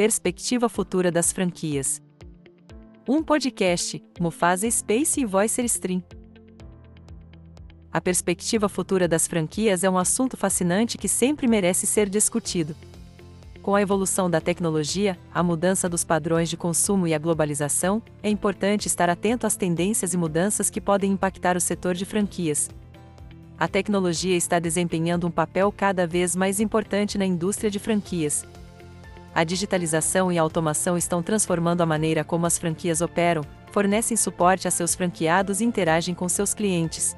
perspectiva futura das franquias. Um podcast, Mufasa Space e Voicer Stream. A perspectiva futura das franquias é um assunto fascinante que sempre merece ser discutido. Com a evolução da tecnologia, a mudança dos padrões de consumo e a globalização, é importante estar atento às tendências e mudanças que podem impactar o setor de franquias. A tecnologia está desempenhando um papel cada vez mais importante na indústria de franquias. A digitalização e a automação estão transformando a maneira como as franquias operam, fornecem suporte a seus franqueados e interagem com seus clientes.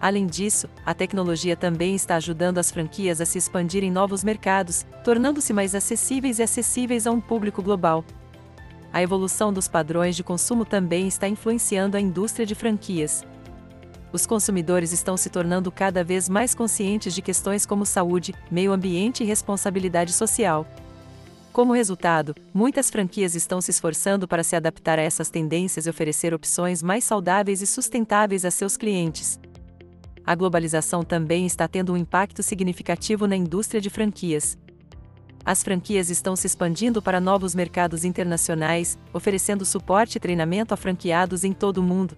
Além disso, a tecnologia também está ajudando as franquias a se expandir em novos mercados, tornando-se mais acessíveis e acessíveis a um público global. A evolução dos padrões de consumo também está influenciando a indústria de franquias. Os consumidores estão se tornando cada vez mais conscientes de questões como saúde, meio ambiente e responsabilidade social. Como resultado, muitas franquias estão se esforçando para se adaptar a essas tendências e oferecer opções mais saudáveis e sustentáveis a seus clientes a globalização também está tendo um impacto significativo na indústria de franquias. As franquias estão se expandindo para novos mercados internacionais, oferecendo suporte e treinamento a franqueados em todo o mundo.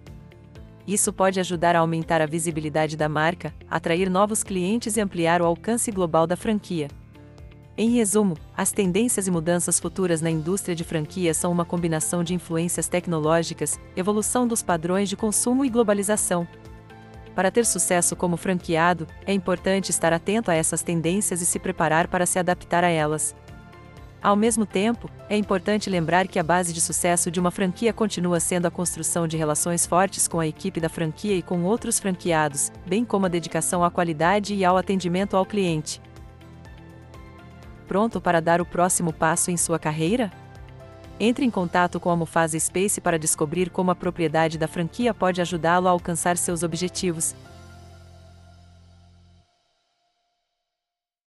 Isso pode ajudar a aumentar a visibilidade da marca, atrair novos clientes e ampliar o alcance global da franquia. Em resumo, as tendências e mudanças futuras na indústria de franquias são uma combinação de influências tecnológicas, evolução dos padrões de consumo e globalização. Para ter sucesso como franqueado, é importante estar atento a essas tendências e se preparar para se adaptar a elas. Ao mesmo tempo, é importante lembrar que a base de sucesso de uma franquia continua sendo a construção de relações fortes com a equipe da franquia e com outros franqueados, bem como a dedicação à qualidade e ao atendimento ao cliente. Pronto para dar o próximo passo em sua carreira? Entre em contato com a Mufasa Space para descobrir como a propriedade da franquia pode ajudá-lo a alcançar seus objetivos.